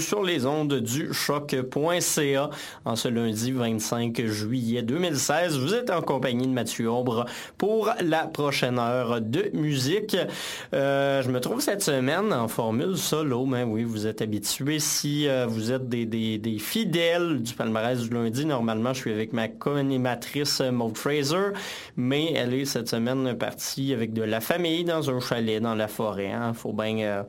Sur les ondes du choc.ca en ce lundi 25 juillet 2016. Vous êtes en compagnie de Mathieu Ombre pour la prochaine heure de musique. Euh, je me trouve cette semaine en formule solo, mais oui, vous êtes habitués. Si euh, vous êtes des, fidèles du palmarès du lundi, normalement je suis avec ma co-animatrice Maud Fraser, mais elle est cette semaine partie avec de la famille dans un chalet dans la forêt. Hein. Faut bien... Euh,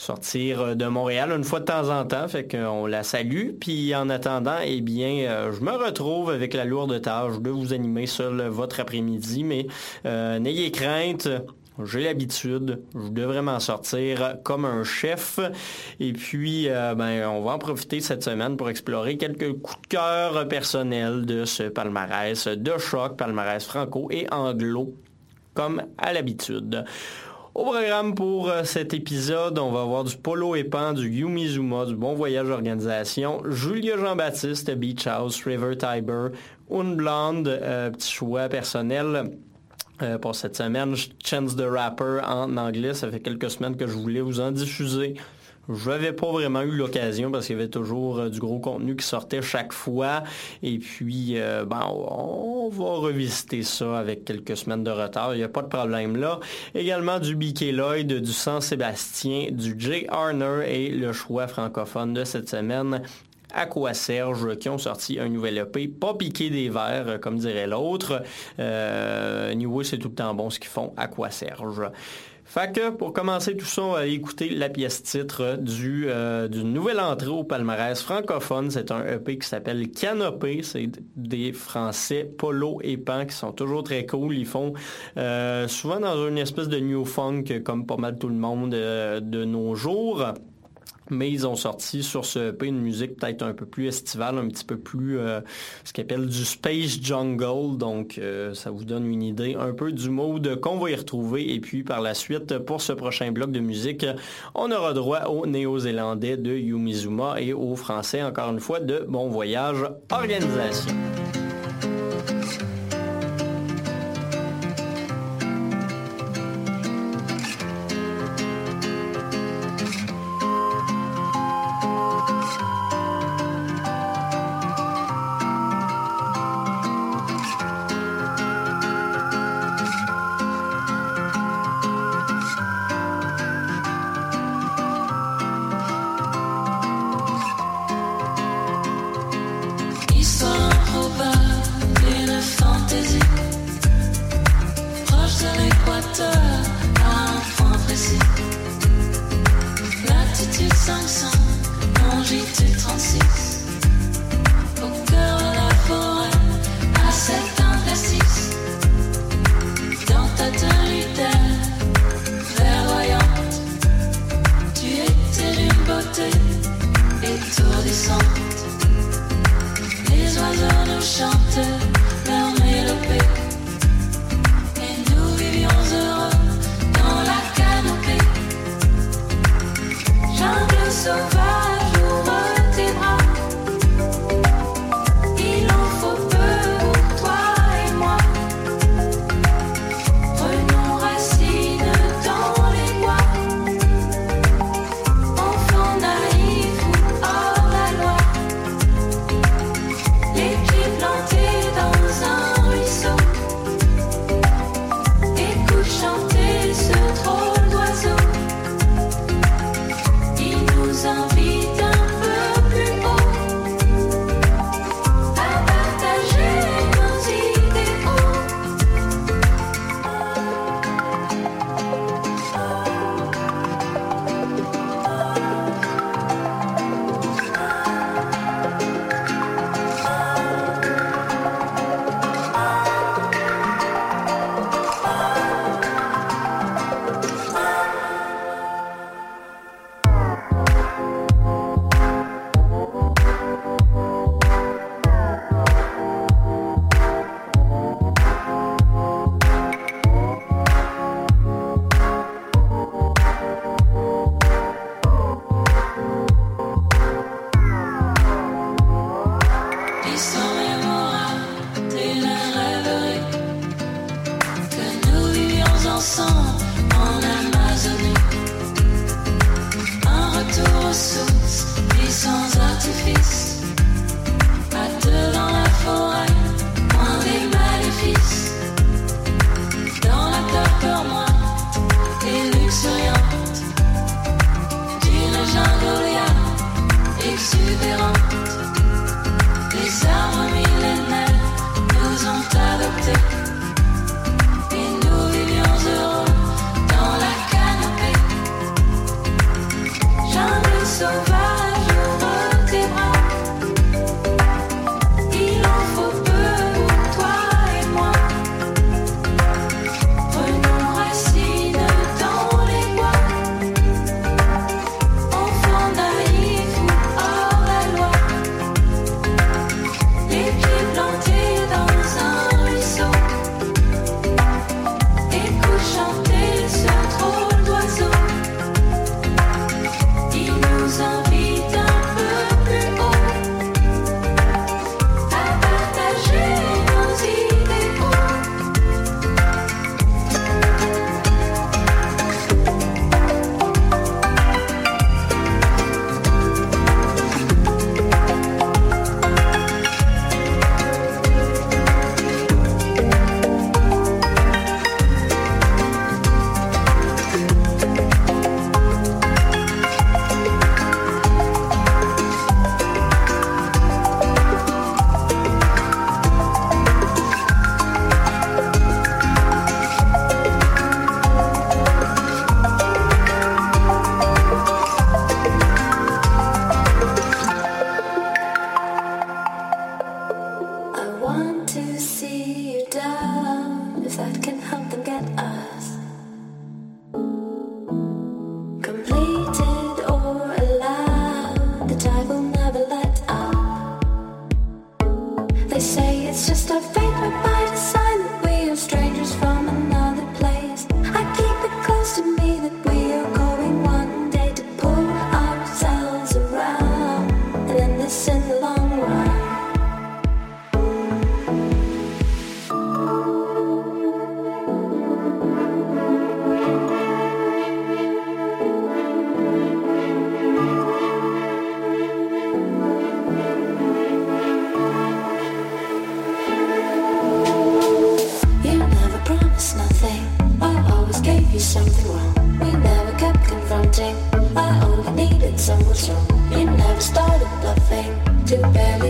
sortir de Montréal une fois de temps en temps, fait qu'on la salue. Puis en attendant, eh bien, euh, je me retrouve avec la lourde tâche de vous animer seul votre après-midi, mais euh, n'ayez crainte. J'ai l'habitude, je devrais m'en sortir comme un chef. Et puis, euh, ben, on va en profiter cette semaine pour explorer quelques coups de cœur personnels de ce palmarès de choc, palmarès franco et anglo, comme à l'habitude. Au programme pour euh, cet épisode, on va avoir du Polo Épan, du Yumizuma, du Bon Voyage Organisation, Julia Jean-Baptiste, Beach House, River Tiber, Une Blonde, euh, petit choix personnel. Euh, pour cette semaine, Chance the Rapper en anglais. Ça fait quelques semaines que je voulais vous en diffuser. Je n'avais pas vraiment eu l'occasion parce qu'il y avait toujours euh, du gros contenu qui sortait chaque fois. Et puis, euh, ben, on va revisiter ça avec quelques semaines de retard. Il n'y a pas de problème là. Également du B.K. Lloyd, du Saint-Sébastien, du Jay Arner et le choix francophone de cette semaine. Aqua Serge qui ont sorti un nouvel EP, pas piqué des verres comme dirait l'autre. Euh, anyway, c'est tout le temps bon ce qu'ils font, Aqua Serge. Fait que pour commencer tout ça, on va écouter la pièce titre du, euh, d'une nouvelle entrée au palmarès francophone. C'est un EP qui s'appelle Canopé. C'est des Français Polo et Pan qui sont toujours très cool. Ils font euh, souvent dans une espèce de new funk comme pas mal tout le monde euh, de nos jours mais ils ont sorti sur ce EP une musique peut-être un peu plus estivale, un petit peu plus euh, ce qu'ils appellent du Space Jungle. Donc euh, ça vous donne une idée un peu du mode qu'on va y retrouver. Et puis par la suite, pour ce prochain bloc de musique, on aura droit au néo-zélandais de Yumizuma et au français, encore une fois, de Bon Voyage Organisation. barely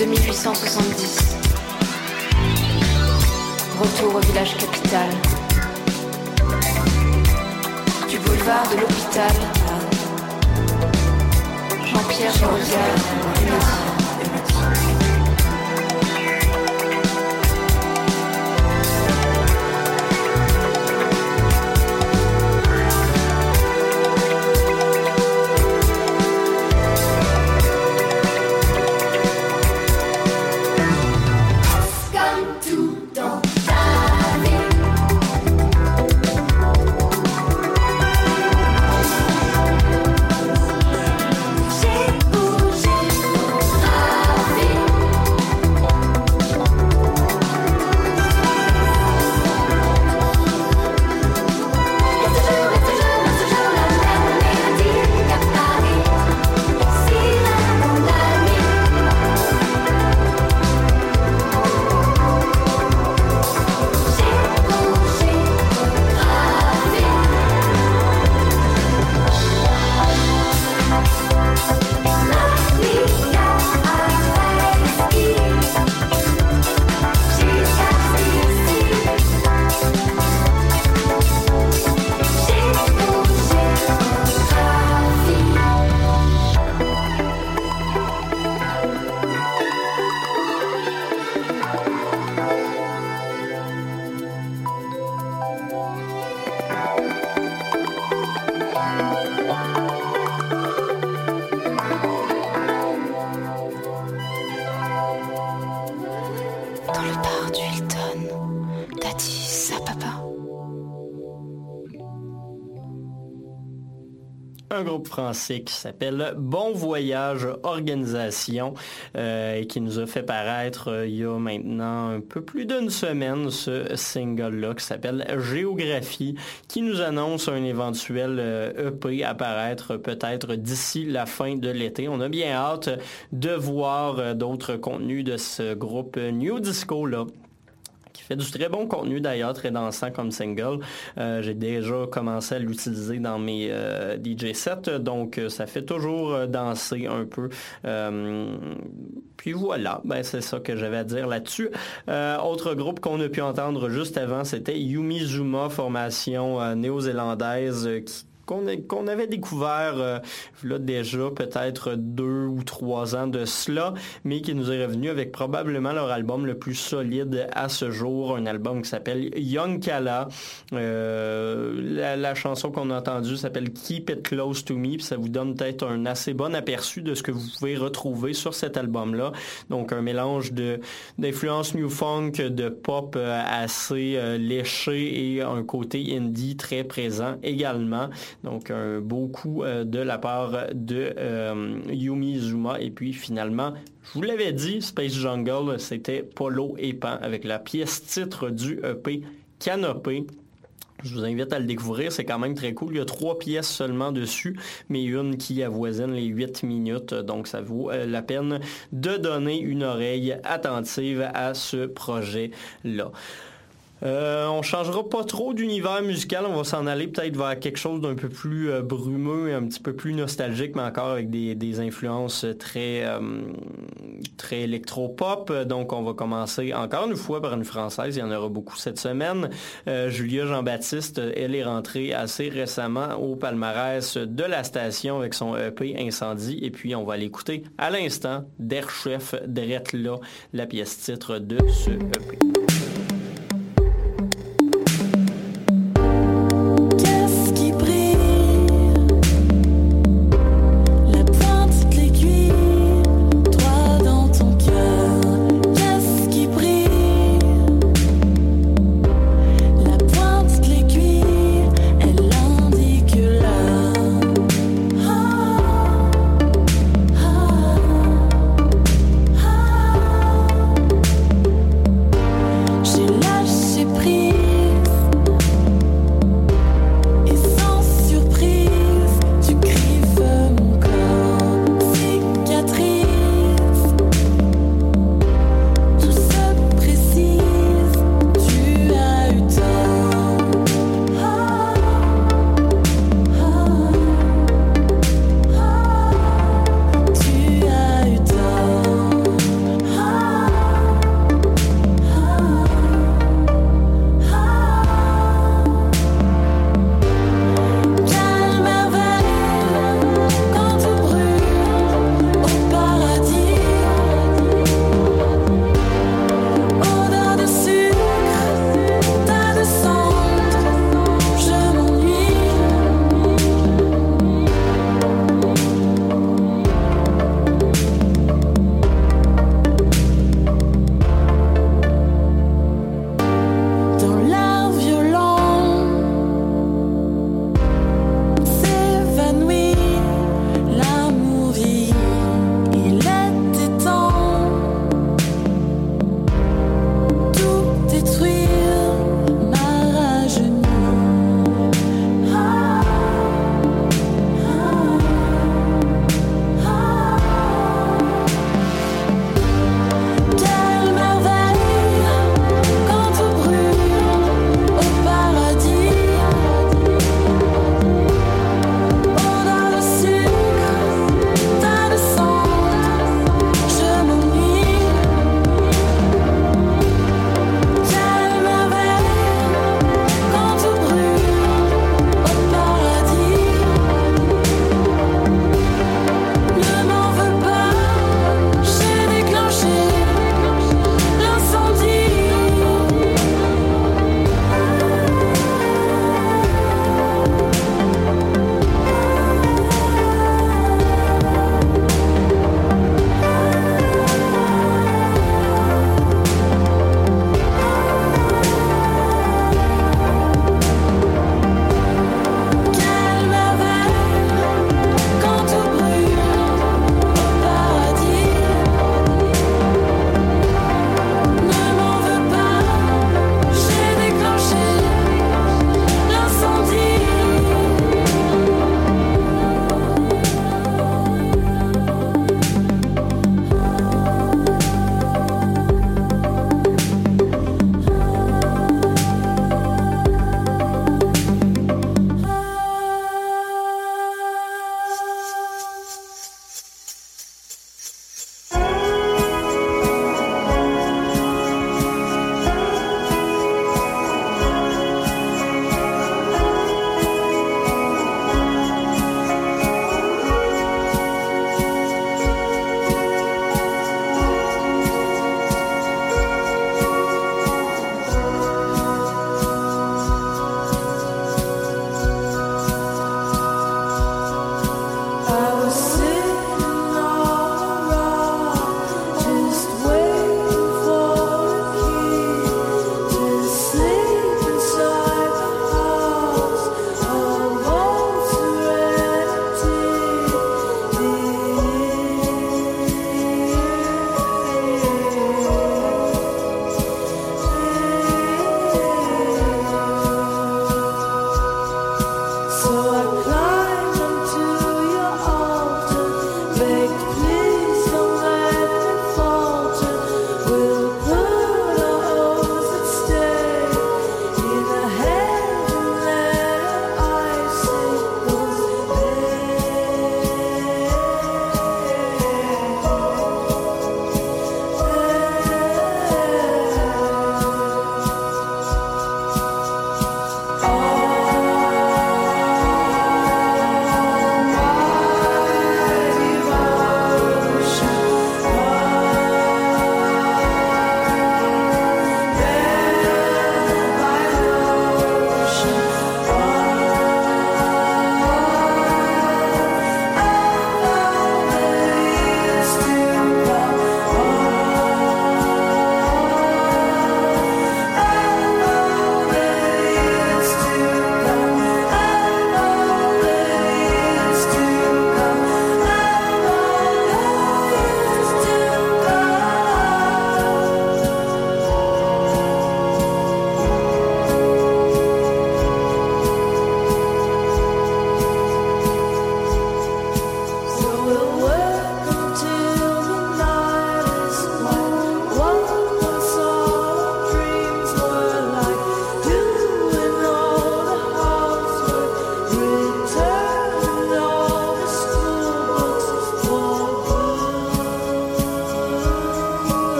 2870. Retour au village capital. Du boulevard de l'hôpital. Jean-Pierre Jean-Pierre. Un groupe français qui s'appelle Bon Voyage Organisation euh, et qui nous a fait paraître euh, il y a maintenant un peu plus d'une semaine ce single-là qui s'appelle Géographie qui nous annonce un éventuel euh, EP apparaître peut-être d'ici la fin de l'été. On a bien hâte de voir d'autres contenus de ce groupe New Disco-là fait du très bon contenu d'ailleurs, très dansant comme single. Euh, J'ai déjà commencé à l'utiliser dans mes euh, DJ sets, donc euh, ça fait toujours danser un peu. Puis voilà, ben, c'est ça que j'avais à dire là-dessus. Autre groupe qu'on a pu entendre juste avant, c'était Yumi Zuma, formation néo-zélandaise qui qu'on avait découvert euh, là déjà peut-être deux ou trois ans de cela, mais qui nous est revenu avec probablement leur album le plus solide à ce jour, un album qui s'appelle Young Kala. Euh, la, chanson qu'on a entendue s'appelle Keep It Close to Me, puis ça vous donne peut-être un assez bon aperçu de ce que vous pouvez retrouver sur cet album-là. Donc un mélange d'influence new funk, de pop euh, assez léché et un côté indie très présent également. Donc un beau coup euh, de la part de euh, Yumi Zuma. Et puis finalement, je vous l'avais dit, Space Jungle, c'était Polo et Pan avec la pièce titre du EP Canopé. Je vous invite à le découvrir, c'est quand même très cool. Il y a trois pièces seulement dessus, mais une qui avoisine les 8 minutes, donc ça vaut euh, la peine de donner une oreille attentive à ce projet-là. Euh, on changera pas trop d'univers musical, on va s'en aller peut-être vers quelque chose d'un peu plus euh, brumeux un petit peu plus nostalgique, mais encore avec des, influences très euh, électro-pop. Donc on va commencer encore une fois par une française, il y en aura beaucoup cette semaine. Euh, Julia Jean-Baptiste, elle est rentrée assez récemment au palmarès de la station avec son EP Incendie, et puis on va l'écouter à l'instant, Der Chef Dretla, la pièce titre de ce EP.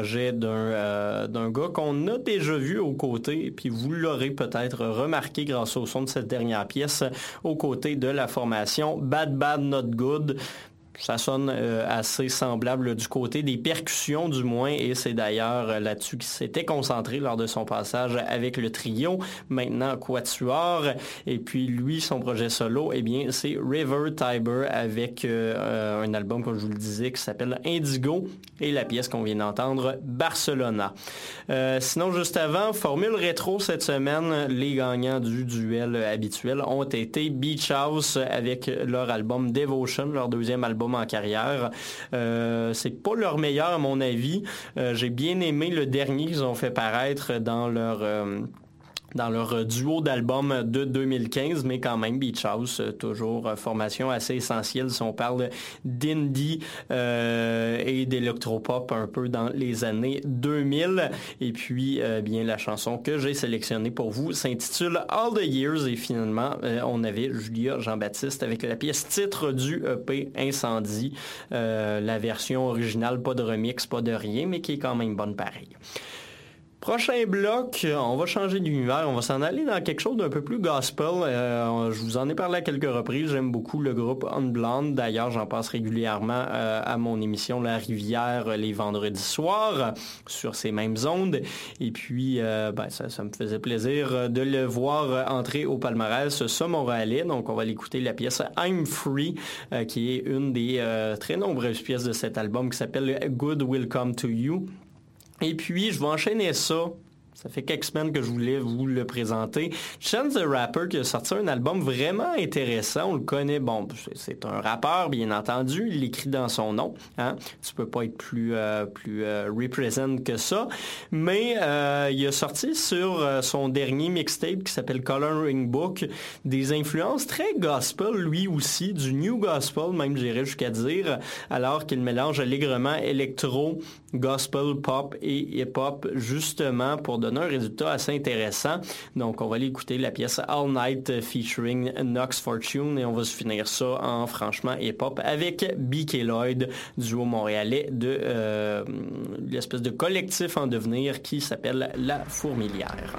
D'un euh, d'un gars qu'on a déjà vu aux côtés, puis vous l'aurez peut-être remarqué grâce au son de cette dernière pièce, aux côtés de la formation Bad Bad Not Good. Ça sonne euh, assez semblable du côté des percussions du moins et c'est d'ailleurs euh, là-dessus qu'il s'était concentré lors de son passage avec le trio, maintenant Quatuor. Et puis lui, son projet solo, eh bien c'est River Tiber avec euh, un album, comme je vous le disais, qui s'appelle Indigo et la pièce qu'on vient d'entendre, Barcelona. Sinon, juste avant, Formule Rétro cette semaine, les gagnants du duel habituel ont été Beach House avec leur album Devotion, leur deuxième album en carrière. Euh, c'est pas leur meilleur à mon avis. Euh, J'ai bien aimé le dernier qu'ils ont fait paraître dans leur... euh, dans leur duo d'albums de 2015, mais quand même Beach House, euh, toujours euh, formation assez essentielle si on parle d'indie euh, et d'électropop un peu dans les années 2000. Et puis, euh, bien, la chanson que j'ai sélectionnée pour vous s'intitule All the Years et finalement, euh, on avait Julia Jean-Baptiste avec la pièce titre du EP Incendie, Euh, la version originale, pas de remix, pas de rien, mais qui est quand même bonne pareil. Prochain bloc, on va changer d'univers, on va s'en aller dans quelque chose d'un peu plus gospel. Euh, je vous en ai parlé à quelques reprises, j'aime beaucoup le groupe Unblonde. D'ailleurs, j'en passe régulièrement euh, à mon émission La Rivière les vendredis soirs sur ces mêmes ondes. Et puis, euh, ben, ça, me faisait plaisir de le voir entrer au palmarès ce Montréalais. Donc, on va l'écouter la pièce I'm Free, qui est une des très nombreuses pièces de cet album qui s'appelle Good Will Come to You. Et puis, je vais enchaîner ça. Ça fait quelques semaines que je voulais vous le présenter. Chance the Rapper qui a sorti un album vraiment intéressant. On le connaît, bon, c'est- un rappeur, bien entendu. Il l'écrit dans son nom. Hein? Tu peux pas être plus, euh, plus euh, que ça. Mais euh, il a sorti sur euh, son dernier mixtape qui s'appelle Coloring Book des influences très gospel, lui aussi, du new gospel, même j'irais jusqu'à dire, alors qu'il mélange allègrement électro, gospel, pop et hip-hop, justement pour donner un résultat assez intéressant. Donc, on va aller écouter la pièce All Night featuring Nox Fortune et on va se finir ça en franchement hip-hop avec BK Lloyd, duo montréalais de euh, l'espèce de collectif en devenir qui s'appelle La Fourmilière.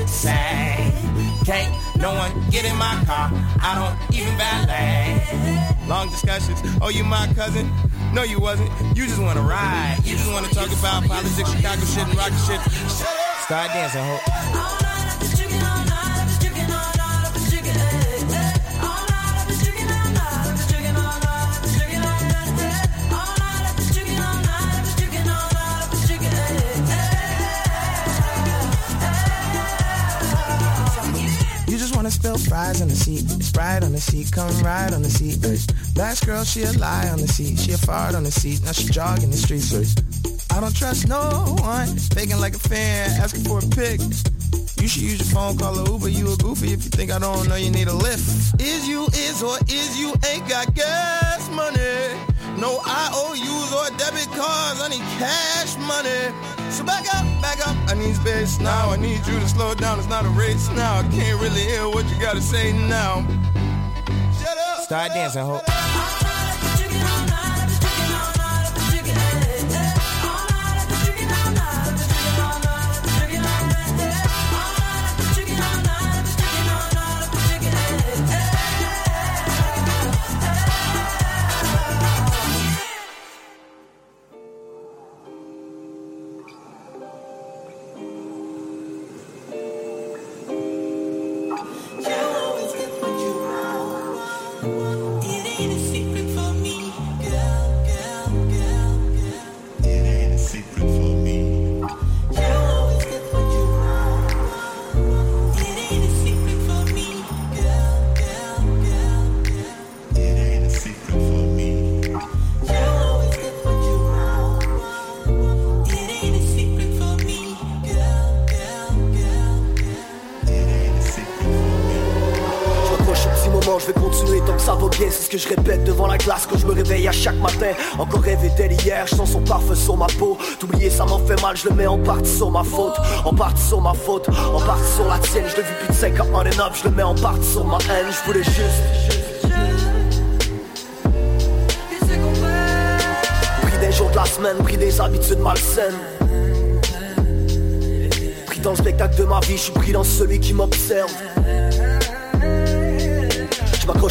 Shit. Can't no one get in my car. I don't even valet. Long discussions. Oh, you my cousin? No, you wasn't. You just wanna ride. You just wanna talk about politics, Chicago shit, and rocket shit. Start dancing, ho. On the seat. Sprite on the seat, come ride on the seat. Ay. Last girl, she a lie on the seat. She a fart on the seat. Now she jogging the streets. Ay. I don't trust no one. Faking like a fan, asking for a pic. You should use your phone, call a Uber. You a goofy if you think I don't know you need a lift. Is you is or is you ain't got gas money? No IOUs or debit cards. I need cash money. So back up, back up. I need space now. I need you to slow down. It's not a race now. I can't really hear what you gotta say now. Shut up. Start dancing, ho. Mal, je le mets en partie sur ma faute. En partie sur ma faute, en partie sur la tienne. Je l'ai vu plus de 5 ans en and je le mets en partie sur ma haine. Je voulais juste. Pris des jours de la semaine, pris des habitudes malsaines. Pris dans le spectacle de ma vie, je suis pris dans celui qui m'observe.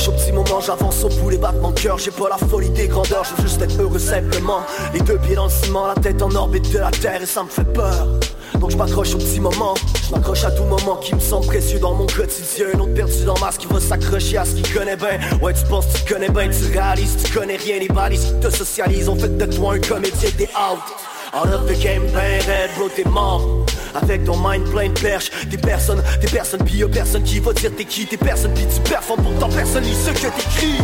Au petit moment, j'avance au bout les battements de cœur. J'ai pas la folie des grandeurs, je veux juste être heureux simplement. Les deux pieds dans le ciment, la tête en orbite de la terre et ça me fait peur. Donc je m'accroche au petit moment, je m'accroche à tout moment qui me semble précieux dans mon quotidien. Un autre perdu dans masse qui va s'accrocher à ce qu'il connaît bien. Ouais tu penses tu connais bien, tu réalises, tu connais rien. Les balises qui te socialisent ont fait de toi un comédien, t'es out Out of the game, red, bro, t'es mort. Avec ton mind plein de perches Des personnes, des personnes, pis y'a personne qui va dire t'es qui T'es personne, pis tu performes, pourtant personne lit ce que t'écris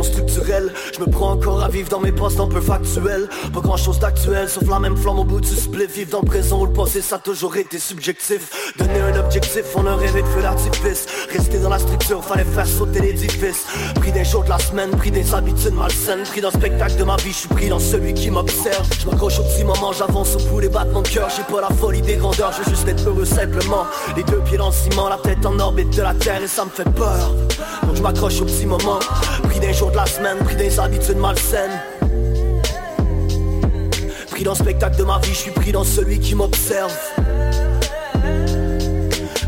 murs de béton structurel Je me prends encore à vivre dans mes postes un peu factuels. Pas grand chose d'actuel sauf la même flamme au bout du split. Vivre dans le présent ou le passé ça a toujours été subjectif. Donner un objectif on a rêvé de feu d'artifice Rester dans la structure fallait faire sauter l'édifice. Pris des jours de la semaine, pris des habitudes malsaines. Pris dans le spectacle de ma vie, je suis pris dans celui qui m'observe. Je m'accroche au petit moment, j'avance au bout des battements de cœur. J'ai pas la folie des grandeurs, je veux juste être heureux simplement. Les deux pieds dans le ciment, la tête en orbite de la terre et ça me fait peur. Donc je m'accroche au petit moment. Pris des jours de la semaine, pris des habitudes malsaines pris dans le spectacle de ma vie, je suis pris dans celui qui m'observe.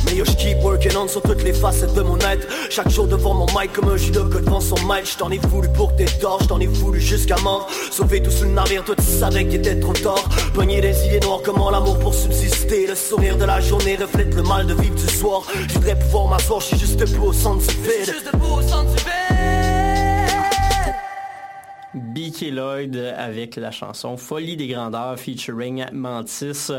Mais yo, je keep working on sur toutes les facettes de mon être. Chaque jour devant mon mic comme un judoka devant son mic. Je t'en ai voulu pour tes torts, je t'en ai voulu jusqu'à mort. Sauver tout sous le navire, toi tu savais qu'il était trop tard. Pogner des idées noires, comment l'amour pour subsister? Le sourire de la journée reflète le mal de vivre du soir. Je voudrais pouvoir m'asseoir, je juste debout au centre du vide. Juste debout au centre du vide. B.K. Lloyd avec la chanson Folie des grandeurs featuring Mantis,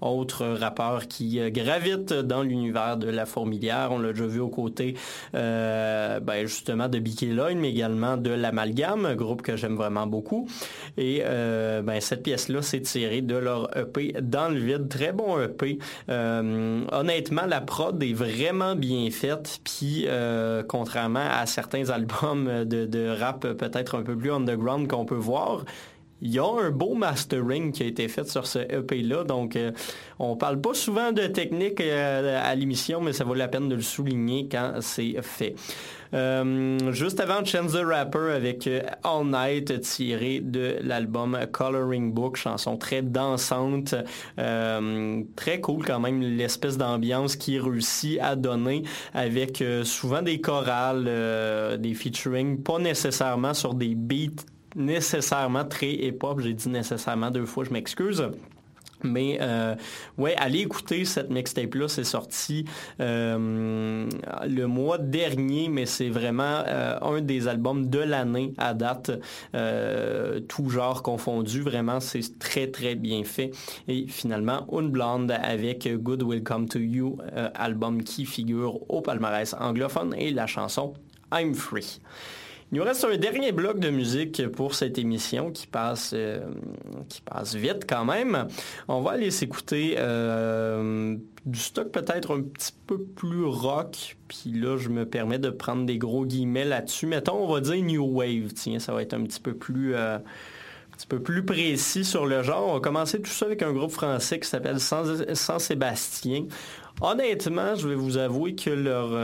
autre rappeur qui euh, gravite dans l'univers de la fourmilière. On l'a déjà vu aux côtés euh, ben, justement de B.K. Lloyd, mais également de l'Amalgame, groupe que j'aime vraiment beaucoup. Et euh, ben, cette pièce-là s'est tirée de leur EP Dans le vide. Très bon EP. Honnêtement, la prod est vraiment bien faite. Puis, contrairement à certains albums de, de rap peut-être un peu plus underground, qu'on peut voir, il y a un beau mastering qui a été fait sur ce EP-là, donc euh, on parle pas souvent de technique euh, à l'émission, mais ça vaut la peine de le souligner quand c'est fait. Euh, juste avant, Chance the Rapper avec All Night tiré de l'album Coloring Book, chanson très dansante, très cool quand même, l'espèce d'ambiance qui réussit à donner avec souvent des chorales, des featuring, pas nécessairement sur des beats nécessairement très hip-hop. J'ai dit nécessairement deux fois, je m'excuse. Mais euh, ouais, allez écouter cette mixtape-là, c'est sorti euh, le mois dernier, mais c'est vraiment euh, un des albums de l'année à date, tout genre confondu. Vraiment, c'est très très bien fait. Et finalement, Une Blonde avec Good Will Come to You, album qui figure au palmarès anglophone et la chanson I'm Free. Il nous reste un dernier bloc de musique pour cette émission qui passe, euh, qui passe vite quand même. On va aller s'écouter euh, du stock peut-être un petit peu plus rock. Puis là, je me permets de prendre des gros guillemets là-dessus. Mettons, on va dire New Wave. Tiens, ça va être un petit peu plus... Euh, un petit peu plus précis sur le genre. On va commencer tout ça avec un groupe français qui s'appelle Sans Sébastien. Honnêtement, je vais vous avouer que leur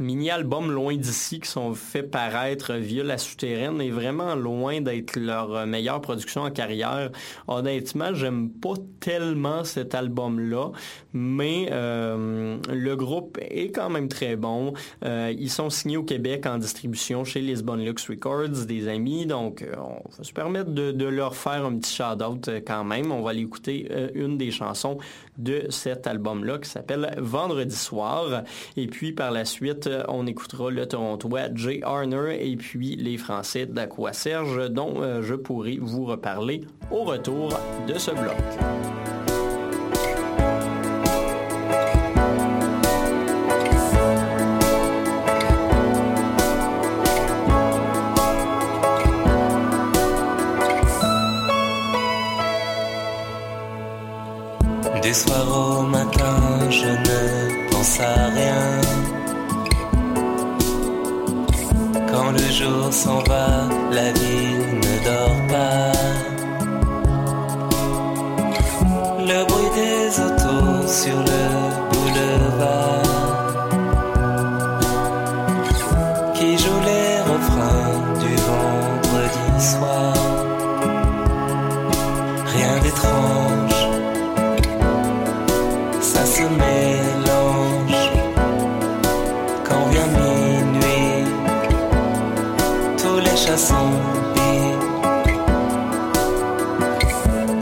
mini-albums loin d'ici qui sont faits paraître via la souterraine est vraiment loin d'être leur meilleure production en carrière. Honnêtement, j'aime pas tellement cet album-là, mais euh, le groupe est quand même très bon. Euh, ils sont signés au Québec en distribution chez Lisbon Lux Records, des amis, donc euh, on va se permettre de, de leur faire un petit shout-out quand même. On va aller écouter une des chansons de cet album-là qui s'appelle Vendredi soir. Et puis par la suite, on écoutera le Torontois Jay Arner et puis les Français d'Aqua Serge dont euh, je pourrai vous reparler au retour de ce bloc. Des au matin, je ne pense à le jour s'en va, la ville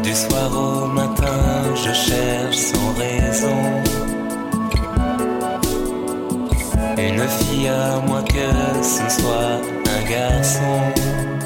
Du soir au matin, je cherche sans raison. Une fille à moins que ce soit un garçon.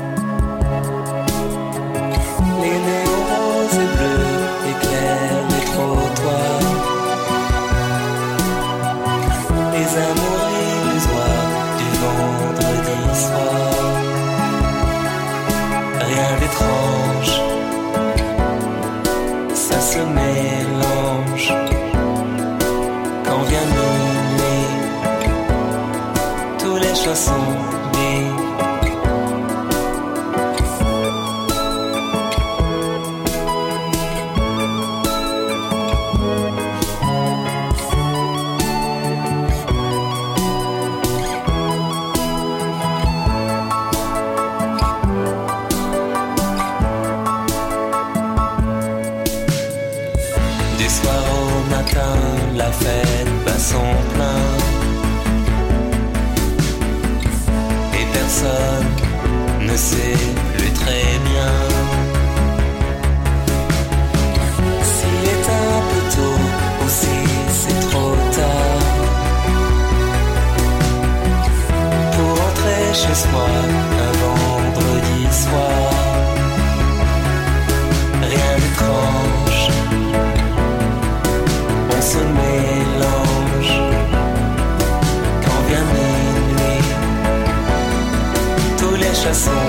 Tous les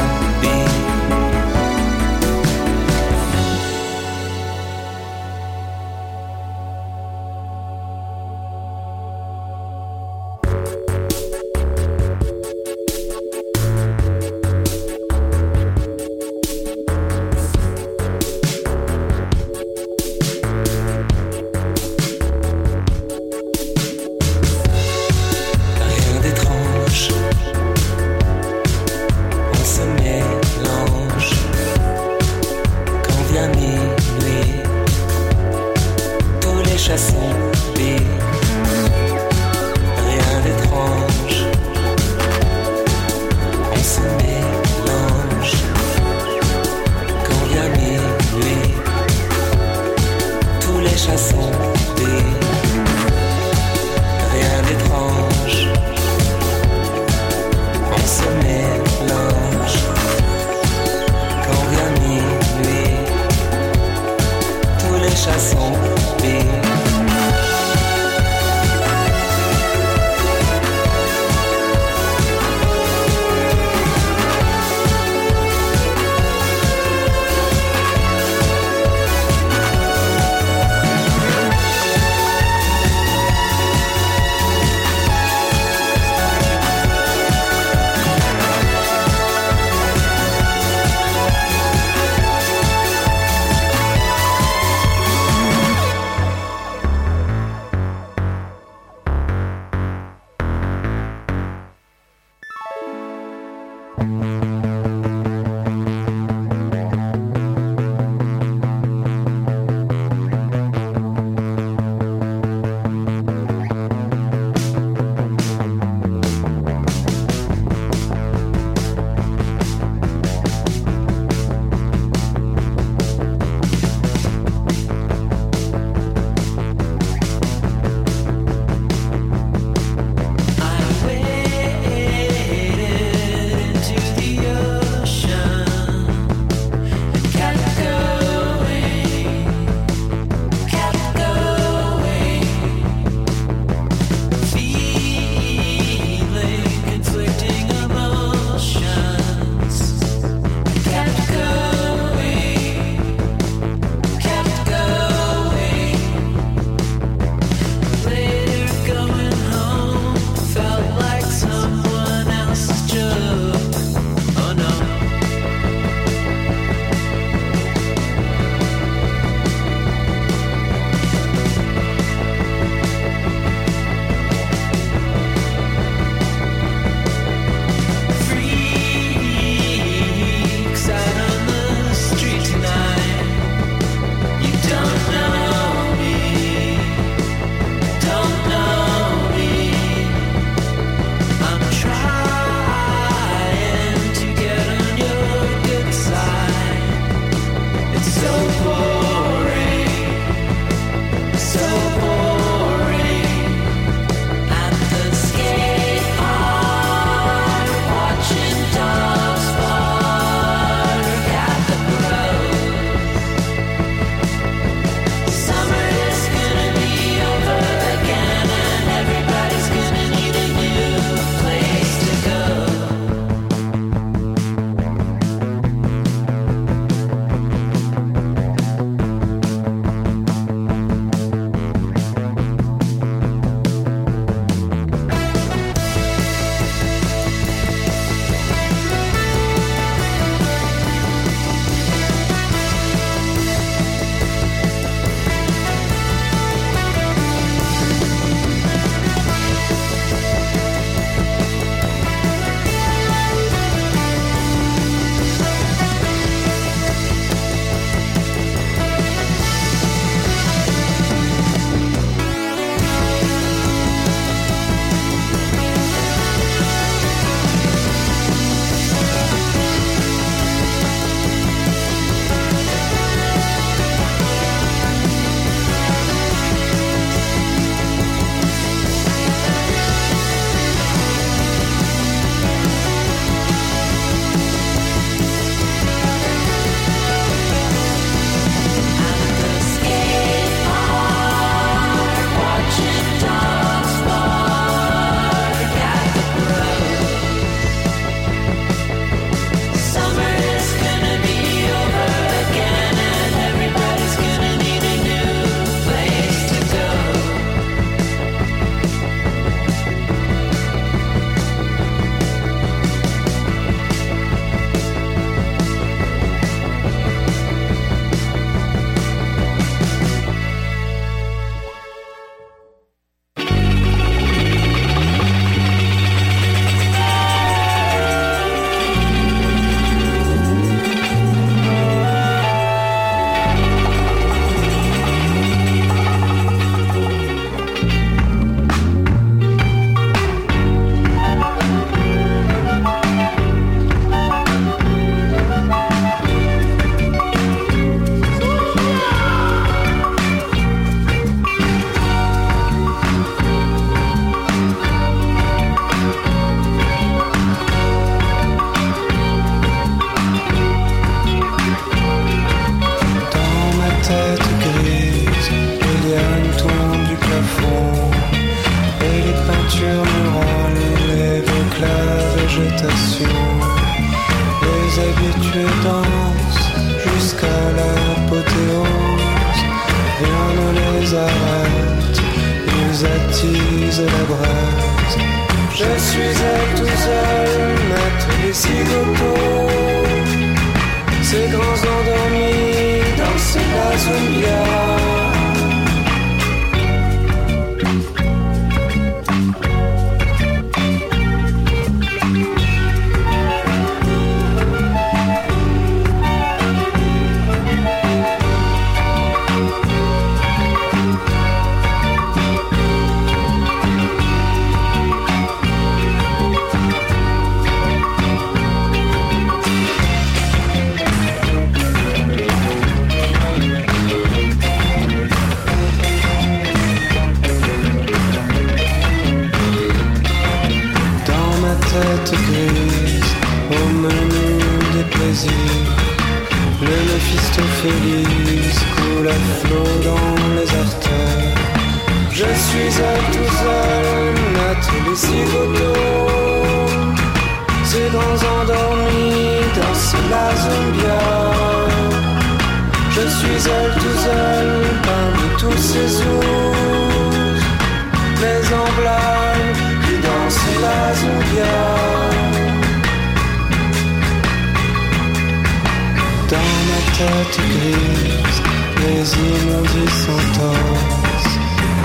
Dans ma tête grise, les immondices s'entassent,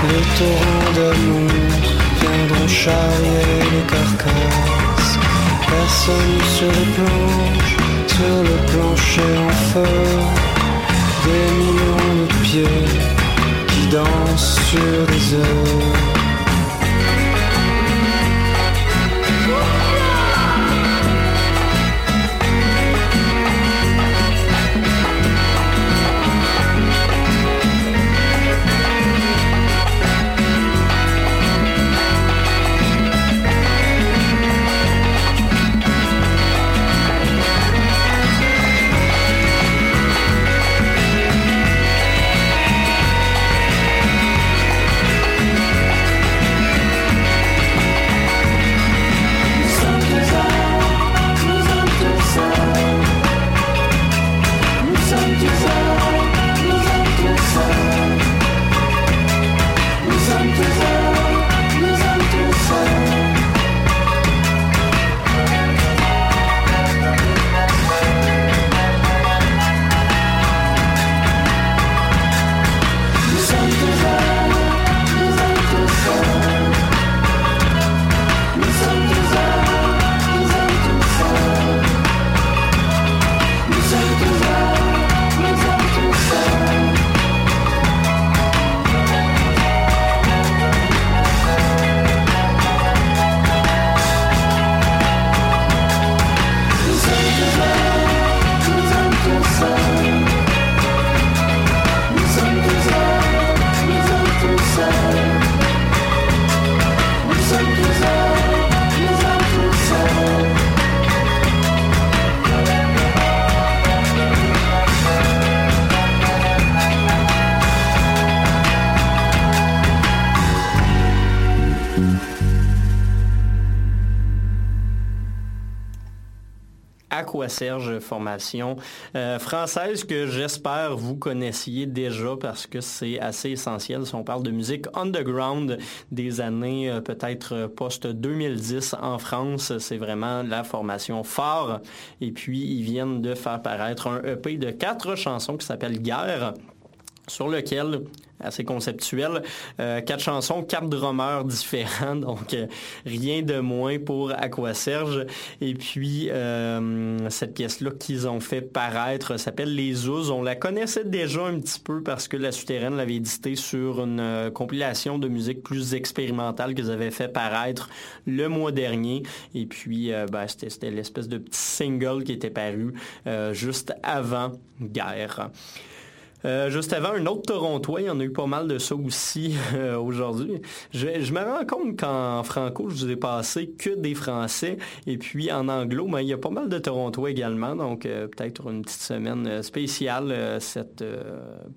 les torrents d'amour viendront charrier les carcasses. Personne sur les planches, sur le plancher en feu, des millions de pieds qui dansent sur des œufs. Serge formation euh, française que j'espère vous connaissiez déjà parce que c'est assez essentiel si on parle de musique underground des années euh, peut-être post-2010 en France. C'est vraiment la formation phare. Et puis, ils viennent de faire paraître un EP de quatre chansons qui s'appelle Guerre sur lequel assez conceptuel. Euh, quatre chansons, quatre drummers différents, donc euh, rien de moins pour Aqua Serge. Et puis euh, cette pièce-là qu'ils ont fait paraître s'appelle Les Ouzes. On la connaissait déjà un petit peu parce que la Souterraine l'avait édité sur une compilation de musique plus expérimentale qu'ils avaient fait paraître le mois dernier. Et puis ben, c'était l'espèce de petit single qui était paru juste avant Guerre. Euh, juste avant, un autre Torontois, il y en a eu pas mal de ça aussi euh, aujourd'hui. Je, me rends compte qu'en franco, je vous ai passé que des Français. Et puis en anglo, ben, il y a pas mal de Torontois également. Donc euh, peut-être une petite semaine spéciale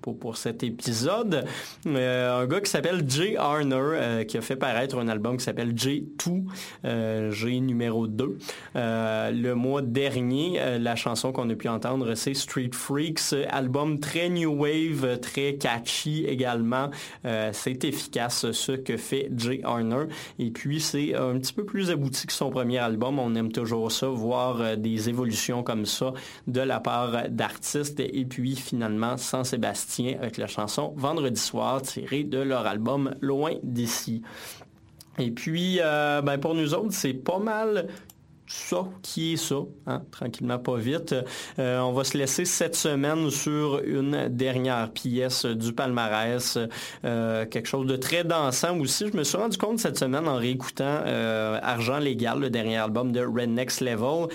pour, pour cet épisode. un gars qui s'appelle Jay Arner, qui a fait paraître un album qui s'appelle J2, G numéro 2. le mois dernier, la chanson qu'on a pu entendre, c'est Street Freaks, album très new wave, très catchy également. Euh, c'est efficace ce que fait Jay Arner. Et puis c'est un petit peu plus abouti que son premier album. On aime toujours ça, voir euh, des évolutions comme ça de la part d'artistes. Et puis finalement, Sans Sébastien avec la chanson Vendredi soir tirée de leur album Loin d'ici. Et puis, euh, ben pour nous autres, c'est pas mal ça qui est ça, hein, tranquillement pas vite. Euh, on va se laisser cette semaine sur une dernière pièce du palmarès, euh, quelque chose de très dansant aussi. Je me suis rendu compte cette semaine en réécoutant euh, Argent légal, le dernier album de Red Next Level,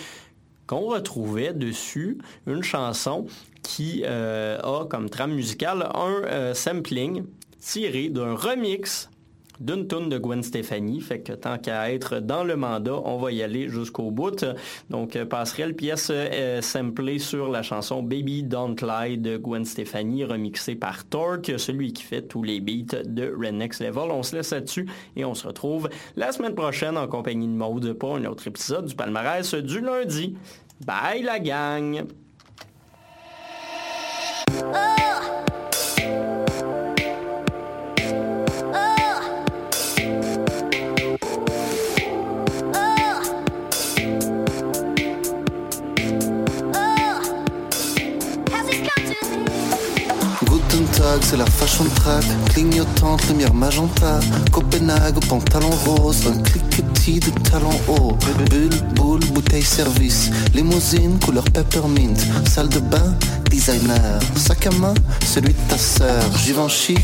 qu'on retrouvait dessus une chanson qui a comme trame musicale un sampling tiré d'un remix d'une toune de Gwen Stefani. Fait que tant qu'à être dans le mandat, on va y aller jusqu'au bout. Donc, euh, passerelle pièce euh, samplée sur la chanson Baby Don't Lie de Gwen Stefani, remixée par Torque, celui qui fait tous les beats de Red Next Level. On se laisse là-dessus et on se retrouve la semaine prochaine en compagnie de Maude pour un autre épisode du palmarès du lundi. Bye la gang! Guten c'est la fashion track. Clignotante, lumière magenta. Copenhague, pantalon rose. Un cliquetis de talons hauts Bulle, boule, bouteille service. Limousine, couleur peppermint. Salle de bain, designer. Sac à main, celui de ta sœur. Givenchy,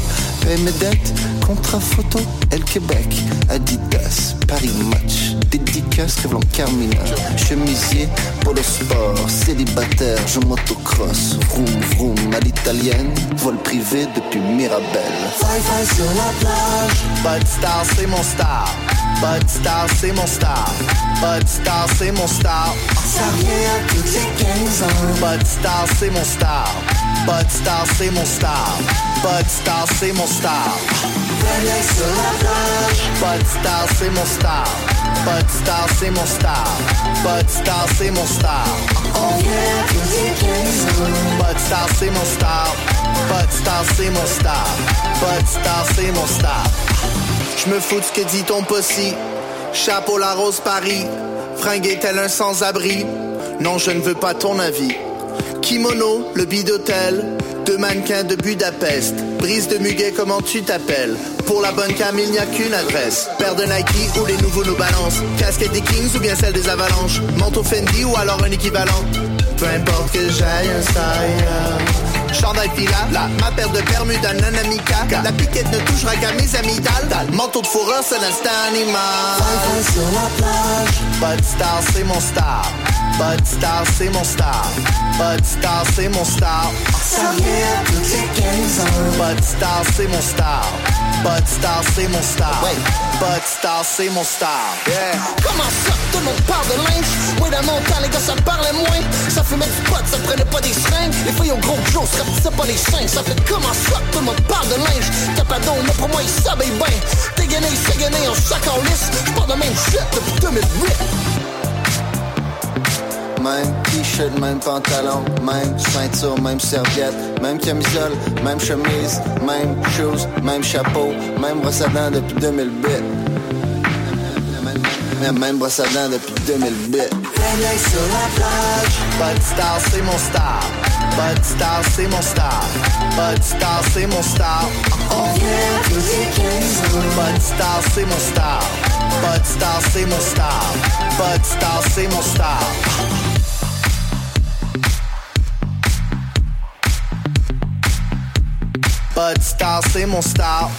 paye mes dettes. Contrat photo, El Québec. Adidas, Paris Match. Dédicace, Revlon Carmina. Chemisier, polo sport. Célibataire, je motocross Vroom vroom, à l'italienne. Vol privé depuis Mirabel. Fi-fi sur la plage. Bud Star c'est mon star. Bud Star c'est mon star. Bud Star c'est mon star. Ça revient à toutes les 15 ans. Bud Star c'est mon star Bud Star c'est mon star. Bud Star c'est mon star. Plage Bud Star c'est mon star. Bud Star c'est mon star. Bud Star c'est mon star. On vient à toutes les 15 ans Bud Star c'est mon star. Bud Star c'est mon star. Bud Star c'est mon star. Je me fous de ce que dit ton possi Chapeau la rose Paris. Fringué tel un sans-abri? Non je ne veux pas ton avis Kimono, le d'hôtel Deux mannequins de Budapest. Brise de muguet, comment tu t'appelles? Pour la bonne cam, il n'y a qu'une adresse. Paire de Nike ou les nouveaux nous balancent. Casquette des Kings ou bien celle des Avalanches. Manteau Fendi ou alors un équivalent. Peu importe que j'aille un style. Chandail fila, la, ma paire de Bermuda nanamica. La piquette ne touchera qu'à mes amygdales Manteau de fourreur, c'est l'instinct animal. Sur la plage. Bud Star, c'est mon star. Bud Star, c'est mon star Bud Star, c'est mon star Ça revient à toutes les 15 ans Bud Star, c'est mon star Bud Star, c'est mon star Bud Star, c'est mon star Yeah. Comment ça, tout le monde parle de linge? Oui, dans mon temps, les gars, ça parlait moins. Ça fumait du pot, ça prenait pas des seringues. Les filles ont gros Joe, se rapetissaient pas les seins. Ça fait comment ça, tout le monde parle de linge? Capadon, mais pour moi, il s'habille bien Dégainé, ségainé, en sac en lisse. J'parle de même shit depuis 2008 Même t-shirt, même pantalon, même ceinture, même serviette, même camisole, même chemise, même shoes, même chapeau, même brosse à dents depuis 2008. Même, même brosse à dents depuis 2008. Redneck sur la plage. Bud Star, c'est mon star. Bud Star, c'est mon star. Bud Star, c'est mon star. On vient à toutes les 15 ans. Bud Star, c'est mon star. Bud Star, c'est mon star. Bud Star, c'est mon star Bud Star, c'est mon star